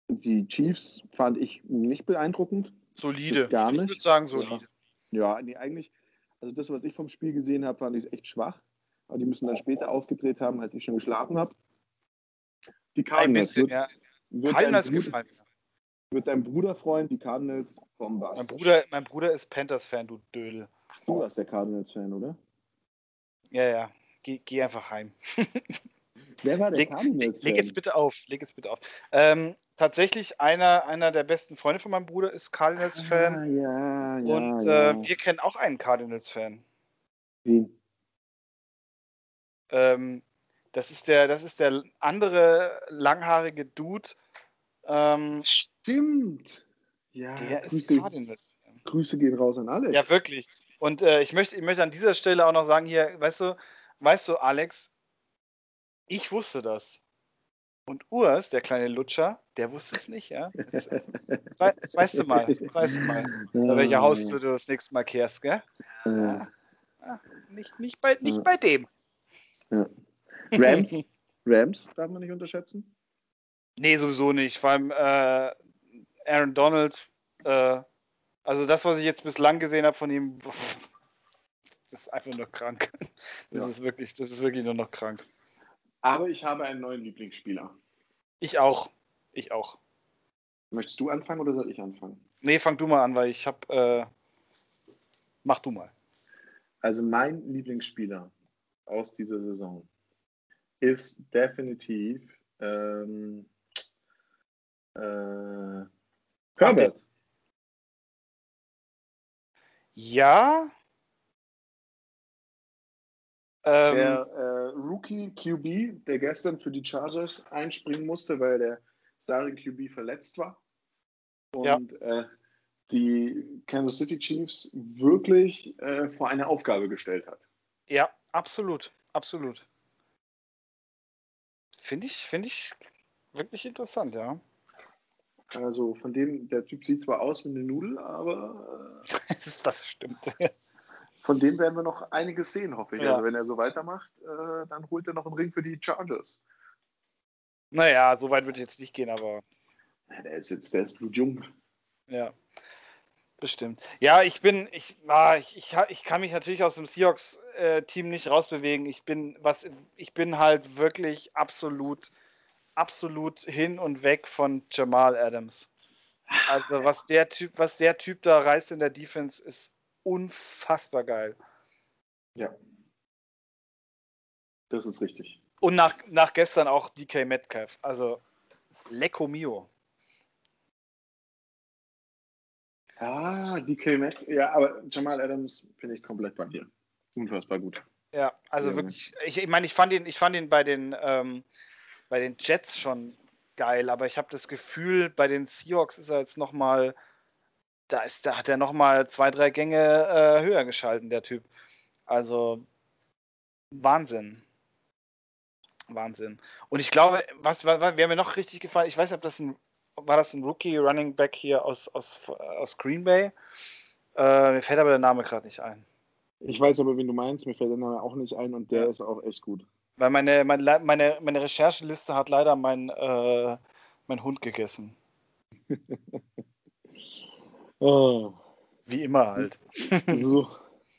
die Chiefs fand ich nicht beeindruckend. Solide. Gar Ich nicht. würde sagen solide. Ja, nee, eigentlich, also das, was ich vom Spiel gesehen habe, fand ich echt schwach. Aber die müssen dann später aufgedreht haben, als ich schon geschlafen habe. Die Ein Cardinals bisschen, wird, ja. wird Cardinals gefallen mir. Wird dein Bruder freuen, die Cardinals vom Bass. Mein Bruder, mein Bruder ist Panthers-Fan, du Dödel. Du warst der Cardinals-Fan, oder? Ja, ja. Geh, geh einfach heim. Wer war der Leg, leg, leg jetzt bitte auf. Leg jetzt bitte auf. Ähm, tatsächlich, einer, einer der besten Freunde von meinem Bruder ist Cardinals-Fan. Ah, ja, ja, und ja. Äh, wir kennen auch einen Cardinals-Fan. Wen? Ähm, das, ist der, das ist der andere langhaarige Dude. Ähm, Stimmt. Ja, der ist Grüße, Cardinals-Fan. Grüße gehen raus an Alex. Ja, wirklich. Und äh, ich, möchte, ich möchte an dieser Stelle auch noch sagen, hier, weißt du, weißt du, Alex, ich wusste das. Und Urs, der kleine Lutscher, der wusste es nicht, ja. Jetzt, jetzt weißt du mal, weißt du mal, bei welcher Haustür du das nächste Mal kehrst, gell? Äh, Ah, nicht, nicht, bei, nicht Ja. bei dem. Rams? Rams darf man nicht unterschätzen. Nee, sowieso nicht. Vor allem äh, Aaron Donald, äh, also das, was ich jetzt bislang gesehen habe von ihm, das ist einfach nur krank. Das Ja. ist wirklich, das ist wirklich nur noch krank. Aber ich habe einen neuen Lieblingsspieler. Ich auch. Ich auch. Möchtest du anfangen oder soll ich anfangen? Nee, fang du mal an, weil ich hab. Äh, mach du mal. Also mein Lieblingsspieler aus dieser Saison ist definitiv ähm, äh, Herbert. Ja. Ähm, Der äh, Rookie QB, der gestern für die Chargers einspringen musste, weil der Starting QB verletzt war. Ja. Und äh, die Kansas City Chiefs wirklich äh, vor eine Aufgabe gestellt hat. ja, absolut. Absolut. Finde ich, finde ich wirklich interessant, ja. Also von dem, der Typ sieht zwar aus wie eine Nudel, aber äh, das stimmt. Von dem werden wir noch einiges sehen, hoffe ich. Ja. Also wenn er so weitermacht, äh, dann holt er noch einen Ring für die Chargers. naja, so weit würde ich jetzt nicht gehen, aber Ja, Der ist jetzt, der ist blutjung. Ja, bestimmt. Ja, ich bin, ich, ah, ich, ich, ich kann mich natürlich aus dem Seahawks-Team nicht rausbewegen. Ich bin, was, ich bin halt wirklich absolut, absolut hin und weg von Jamal Adams. Also was der Typ, was der Typ da reißt in der Defense, ist unfassbar geil. Ja. Das ist richtig. Und nach, nach gestern auch DK Metcalf. Also Lecco Mio. Ah, DK Mac. Ja, aber Jamal Adams finde ich komplett bei dir. Unfassbar gut. Ja, also Ja. wirklich, ich, ich meine, ich fand ihn, ich fand ihn bei den, ähm, bei den Jets schon geil, aber ich habe das Gefühl, bei den Seahawks ist er jetzt nochmal, da ist, da hat er nochmal zwei, drei Gänge äh, höher geschalten, der Typ. Also Wahnsinn. Wahnsinn. Und ich glaube, was, was, was wer mir noch richtig gefallen, ich weiß nicht, ob das ein, war das ein Rookie Running Back hier aus, aus, aus Green Bay? Äh, mir fällt aber der Name gerade nicht ein. Ich weiß aber, wen du meinst. Mir fällt der Name auch nicht ein und der Ja. ist auch echt gut. Weil meine, meine, meine, meine Rechercheliste hat leider mein, äh, mein Hund gegessen. Oh. Wie immer halt. So.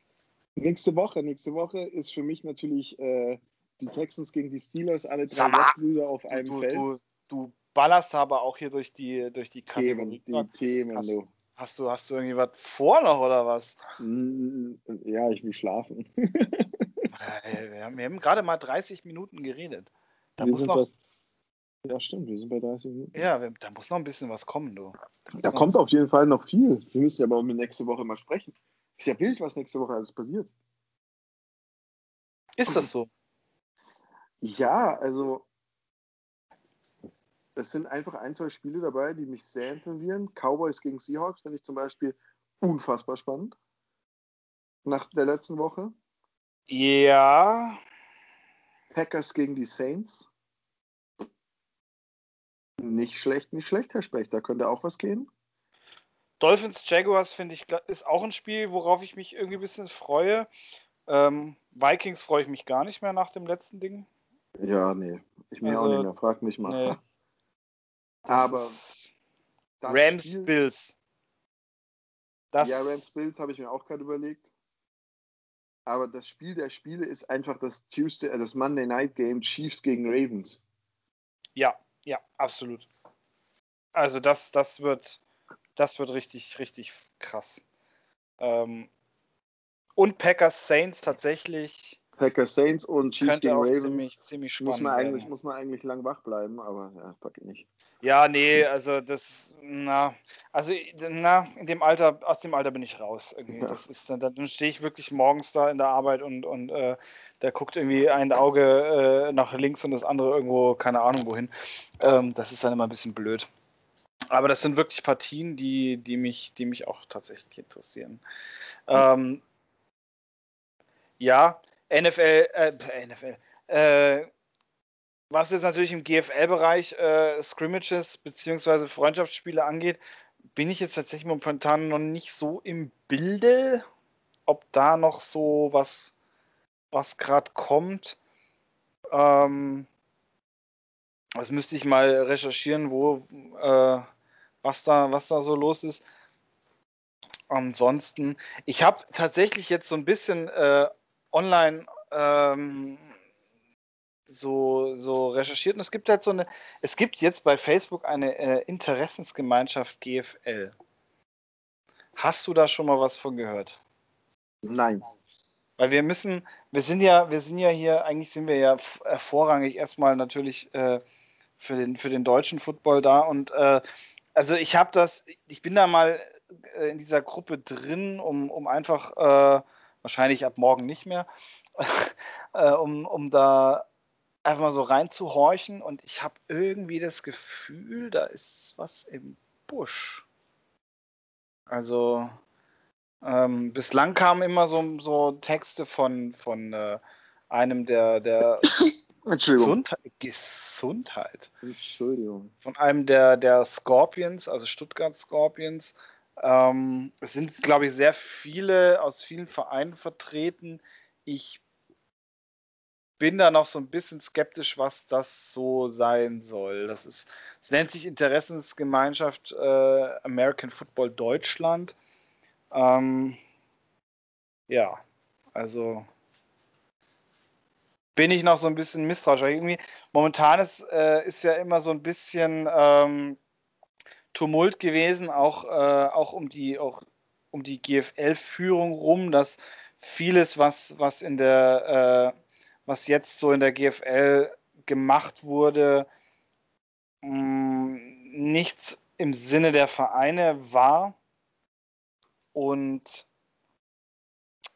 nächste Woche, nächste Woche ist für mich natürlich äh, die Texans gegen die Steelers, alle drei Brüder auf einem Du, Feld. du, du ballerst aber auch hier durch die, durch die Themen, die Themen, Hast, du. hast, du, hast du irgendwie was vor noch oder was? Mm, Ja, ich will schlafen. Wir haben, wir haben gerade mal 30 Minuten geredet. Da Wir muss noch, ja, stimmt, wir sind bei 30 Minuten. ja, wir- da muss noch ein bisschen was kommen, du. Da, Da kommt auf jeden Fall noch viel. Wir müssen ja aber mit nächste Woche mal sprechen. Ist ja wild, was nächste Woche alles passiert. Ist das so? Ja, also es sind einfach ein, zwei Spiele dabei, die mich sehr interessieren. Cowboys gegen Seahawks finde ich zum Beispiel unfassbar spannend. Nach der letzten Woche. Ja. Packers gegen die Saints. Nicht schlecht, nicht schlecht, Herr Specht. Da könnte auch was gehen. Dolphins Jaguars finde ich ist auch ein Spiel, worauf ich mich irgendwie ein bisschen freue. Ähm, Vikings freue ich mich gar nicht mehr nach dem letzten Ding. Ja, nee. Ich mir auch Also, nicht mehr. Frag mich mal. Nee. Aber Rams Spiel- Bills. Das, Ja, Rams Bills habe ich mir auch gerade überlegt. Aber das Spiel der Spiele ist einfach das Tuesday, äh, das Monday Night Game Chiefs gegen Ravens. Ja, ja, absolut. Also das, das wird, das wird richtig, richtig krass. Ähm, und Packers Saints tatsächlich. Packers Saints und Chiefs gegen Ravens. Ziemlich, ziemlich spannend muss man, eigentlich, muss man eigentlich lang wach bleiben, aber ja, packe nicht. Ja, nee, also das, na, also na, in dem Alter, aus dem Alter bin ich raus. Irgendwie. Ja. Das ist, dann, dann stehe ich wirklich morgens da in der Arbeit und, und äh, da guckt irgendwie ein Auge äh, nach links und das andere irgendwo, keine Ahnung wohin. Ähm, das ist dann immer ein bisschen blöd. Aber das sind wirklich Partien, die, die, mich, die mich auch tatsächlich interessieren. Mhm. Ähm, ja, NFL, äh, NFL, äh, was jetzt natürlich im GFL-Bereich äh, Scrimmages bzw. Freundschaftsspiele angeht, bin ich jetzt tatsächlich momentan noch nicht so im Bilde, ob da noch so was, was gerade kommt. Ähm, das müsste ich mal recherchieren, wo, äh, was, da, was da so los ist. Ansonsten, ich habe tatsächlich jetzt so ein bisschen äh, online ähm, so, so recherchiert und es gibt halt so eine, es gibt jetzt bei Facebook eine äh, Interessensgemeinschaft GFL. Hast du da schon mal was von gehört? Nein. Weil wir müssen, wir sind ja, wir sind ja hier, eigentlich sind wir ja vorrangig erstmal natürlich äh, für, den, für den deutschen Football da und äh, also ich habe das, ich bin da mal äh, in dieser Gruppe drin, um, um einfach äh, wahrscheinlich ab morgen nicht mehr, äh, um, um da einfach mal so reinzuhorchen und ich habe irgendwie das Gefühl, da ist was im Busch. Also ähm, bislang kamen immer so, so Texte von, von äh, einem der, der Gesundheit, Gesundheit. Entschuldigung. Von einem der, der Scorpions, also Stuttgart Scorpions, ähm, es sind, glaube ich, sehr viele aus vielen Vereinen vertreten. Ich bin da noch so ein bisschen skeptisch, was das so sein soll. Das ist, es nennt sich Interessensgemeinschaft äh, American Football Deutschland. Ähm, ja, also bin ich noch so ein bisschen misstrauisch. Irgendwie, momentan ist, äh, ist ja immer so ein bisschen ähm, Tumult gewesen, auch, äh, auch um die, um die GFL-Führung rum, dass vieles, was, was in der, äh, was jetzt so in der GFL gemacht wurde, mh, mm, nichts im Sinne der Vereine war. Und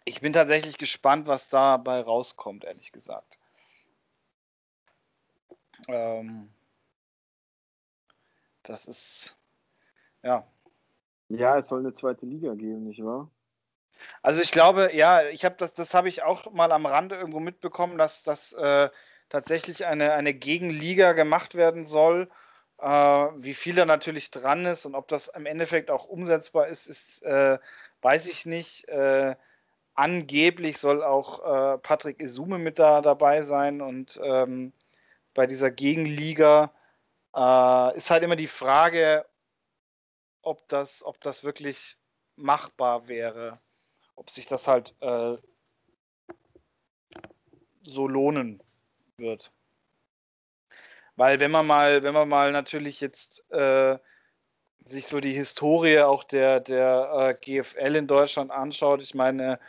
ich bin tatsächlich gespannt, was dabei rauskommt, ehrlich gesagt. Ähm, das ist ja. Ja, es soll eine zweite Liga geben, nicht wahr? Also ich glaube, ja, ich habe das, das habe ich auch mal am Rande irgendwo mitbekommen, dass das äh, tatsächlich eine, eine Gegenliga gemacht werden soll. Äh, wie viel da natürlich dran ist und ob das im Endeffekt auch umsetzbar ist, ist äh, weiß ich nicht. Äh, angeblich soll auch äh, Patrick Isume mit da dabei sein und ähm, bei dieser Gegenliga äh, ist halt immer die Frage, ob das, ob das wirklich machbar wäre, ob sich das halt äh, so lohnen wird. Weil wenn man mal, wenn man mal natürlich jetzt äh, sich so die Historie auch der, der äh, GFL in Deutschland anschaut, ich meine,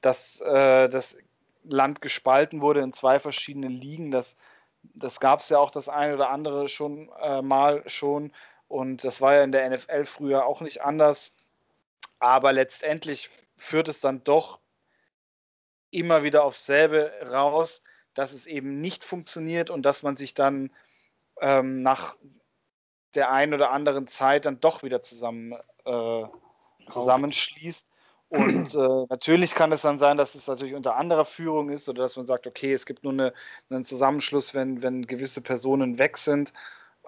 dass äh, das Land gespalten wurde in zwei verschiedene Ligen, das, das gab es ja auch das eine oder andere schon äh, mal schon und das war ja in der NFL früher auch nicht anders. Aber letztendlich führt es dann doch immer wieder aufs selbe raus, dass es eben nicht funktioniert und dass man sich dann ähm, nach der einen oder anderen Zeit dann doch wieder zusammen äh, zusammenschließt. Und äh, natürlich kann es dann sein, dass es natürlich unter anderer Führung ist oder dass man sagt, okay, es gibt nur eine, einen Zusammenschluss, wenn, wenn gewisse Personen weg sind.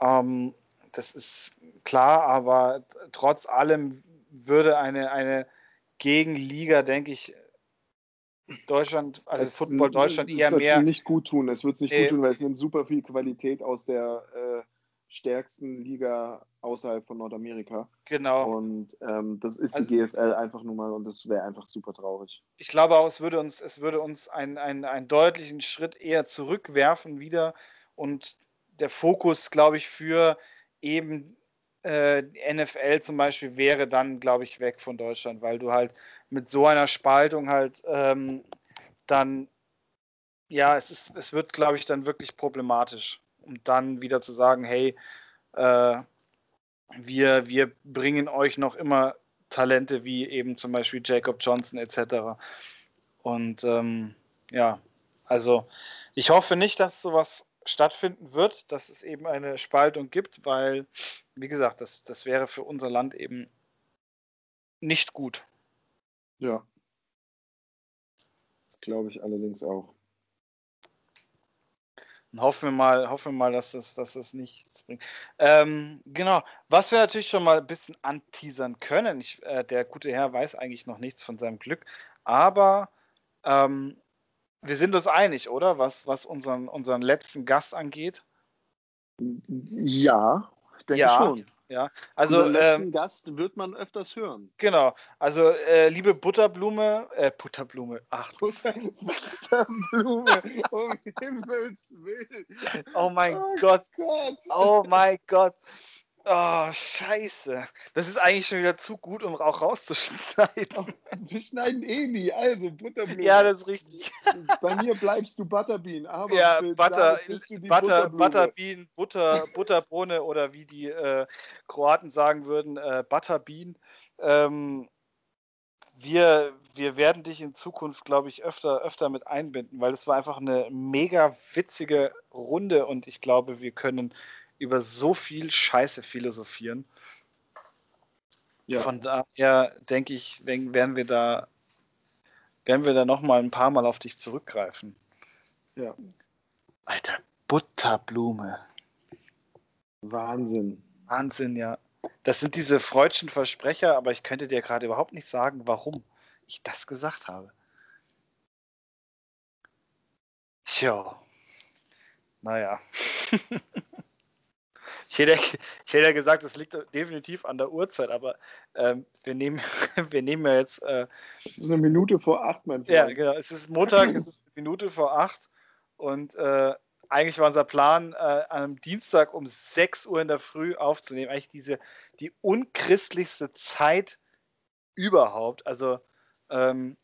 Ähm, das ist klar, aber trotz allem würde eine, eine Gegenliga, denke ich, Deutschland, also es Football Deutschland eher mehr. nicht gut tun. Es wird es nicht äh, gut tun, weil es nimmt super viel Qualität aus der äh, stärksten Liga außerhalb von Nordamerika. Genau. Und ähm, das ist also, die GFL einfach nur mal und das wäre einfach super traurig. Ich glaube auch, es würde uns, es würde uns einen, einen, einen deutlichen Schritt eher zurückwerfen wieder und der Fokus, glaube ich, für eben äh, NFL zum Beispiel wäre dann, glaube ich, weg von Deutschland, weil du halt mit so einer Spaltung halt ähm, dann, ja, es, ist, es wird, glaube ich, dann wirklich problematisch. Um dann wieder zu sagen, hey, äh, wir, wir bringen euch noch immer Talente wie eben zum Beispiel Jacob Johnson etc. Und ähm, ja, also ich hoffe nicht, dass sowas stattfinden wird, dass es eben eine Spaltung gibt, weil, wie gesagt, das, das wäre für unser Land eben nicht gut. Ja. Glaube ich allerdings auch. Und hoffen wir mal, hoffen wir mal, dass das, dass das nichts bringt. Ähm, genau. Was wir natürlich schon mal ein bisschen anteasern können, ich, äh, der gute Herr weiß eigentlich noch nichts von seinem Glück, aber ähm, wir sind uns einig, oder? Was, was unseren, unseren letzten Gast angeht. Ja, ich denke ja, schon. Ja, also Unseren letzten ähm, Gast wird man öfters hören. Genau, also äh, liebe Butterblume, äh, Butterblume, ach Butter, Butterblume, um Himmels Willen. Oh mein oh Gott. Gott. Oh mein Gott. Oh, scheiße. Das ist eigentlich schon wieder zu gut, um auch rauszuschneiden. Wir schneiden eh nie, also Butterblume. Ja, das ist richtig. Bei mir bleibst du Butterbean, aber ja, Butter, Butter, Butterbean, Butter, Butterbohne oder wie die äh, Kroaten sagen würden, äh, Butterbean. Ähm, wir, wir werden dich in Zukunft, glaube ich, öfter, öfter mit einbinden, weil es war einfach eine mega witzige Runde und ich glaube, wir können über so viel Scheiße philosophieren. Ja. Von daher denke ich, werden wir da, werden wir da noch mal ein paar Mal auf dich zurückgreifen. Ja. Alter, Butterblume. Wahnsinn. Wahnsinn, ja. Das sind diese freudschen Versprecher, aber ich könnte dir gerade überhaupt nicht sagen, warum ich das gesagt habe. Tja. Naja. Ich hätte, ich hätte ja gesagt, das liegt definitiv an der Uhrzeit, aber ähm, wir, nehmen, wir nehmen ja jetzt. Äh, es ist eine Minute vor acht, mein Freund. Ja, genau. Es ist Montag, es ist eine Minute vor acht und äh, eigentlich war unser Plan, äh, am Dienstag um 6 Uhr in der Früh aufzunehmen. Eigentlich diese, die unchristlichste Zeit überhaupt. Also, ähm,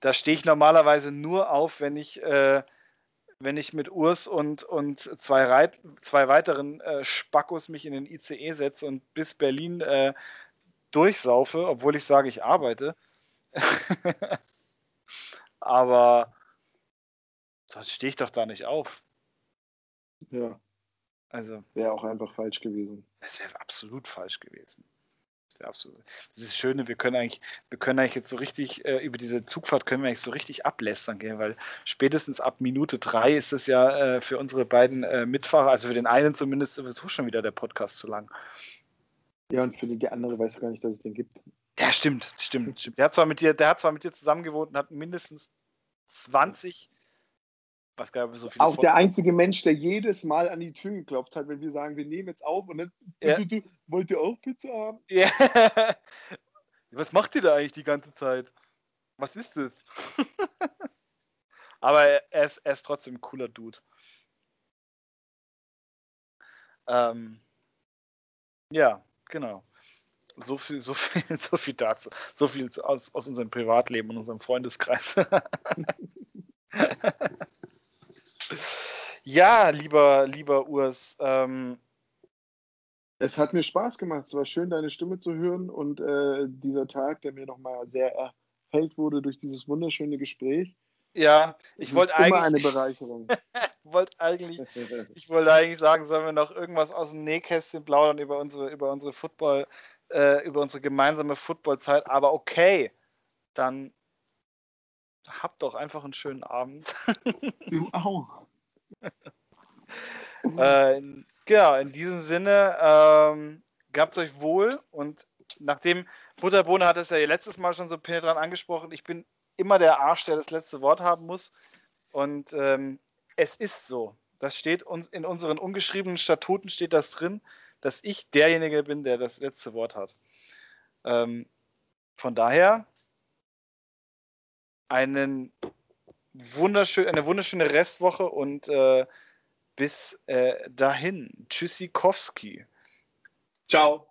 da stehe ich normalerweise nur auf, wenn ich äh, wenn ich mit Urs und, und zwei, Reit zwei weiteren äh, Spackos mich in den ICE setze und bis Berlin äh, durchsaufe, obwohl ich sage, ich arbeite. Aber sonst stehe ich doch da nicht auf. Ja. Also. Wäre auch einfach falsch gewesen. Das wäre absolut falsch gewesen. Das, absolut, das ist das Schöne, wir können eigentlich, wir können eigentlich jetzt so richtig, äh, über diese Zugfahrt können wir eigentlich so richtig ablästern gehen, weil spätestens ab Minute drei ist es ja äh, für unsere beiden äh, Mitfahrer, also für den einen zumindest sowieso schon wieder der Podcast zu lang. Ja, und für die, andere weiß gar nicht, dass es den gibt. Ja, stimmt, stimmt, stimmt. Der hat zwar mit dir, der hat zwar mit dir zusammen gewohnt und hat mindestens 20 was gab es so viele Auch Fotos? der einzige Mensch, der jedes Mal an die Tür geklopft hat, wenn wir sagen, wir nehmen jetzt auf und dann ja. du, du, wollt ihr auch Pizza haben? Ja. Was macht ihr da eigentlich die ganze Zeit? Was ist das? Aber er ist, er ist trotzdem ein cooler Dude. Ähm, ja, genau. So viel, so viel, so viel dazu. So viel aus, aus unserem Privatleben und unserem Freundeskreis. Ja, lieber, lieber Urs. Ähm, es hat mir Spaß gemacht. Es war schön, deine Stimme zu hören und äh, dieser Tag, der mir nochmal sehr erhellt wurde durch dieses wunderschöne Gespräch. Ja, ich wollte eigentlich. Immer eine Bereicherung. wollte eigentlich, ich wollte eigentlich sagen, sollen wir noch irgendwas aus dem Nähkästchen plaudern über unsere, über unsere Football, äh, über unsere gemeinsame Footballzeit. Aber okay, dann habt doch einfach einen schönen Abend. Du auch. Äh, genau, in diesem Sinne, ähm, gehabt euch wohl und nachdem Butterbohne hat es ja letztes Mal schon so penetrant angesprochen, ich bin immer der Arsch, der das letzte Wort haben muss und ähm, es ist so. Das steht uns in unseren ungeschriebenen Statuten steht das drin, dass ich derjenige bin, der das letzte Wort hat. Ähm, von daher einen wunderschön, eine wunderschöne Restwoche und äh, bis äh, dahin. Tschüssikowski. Ciao.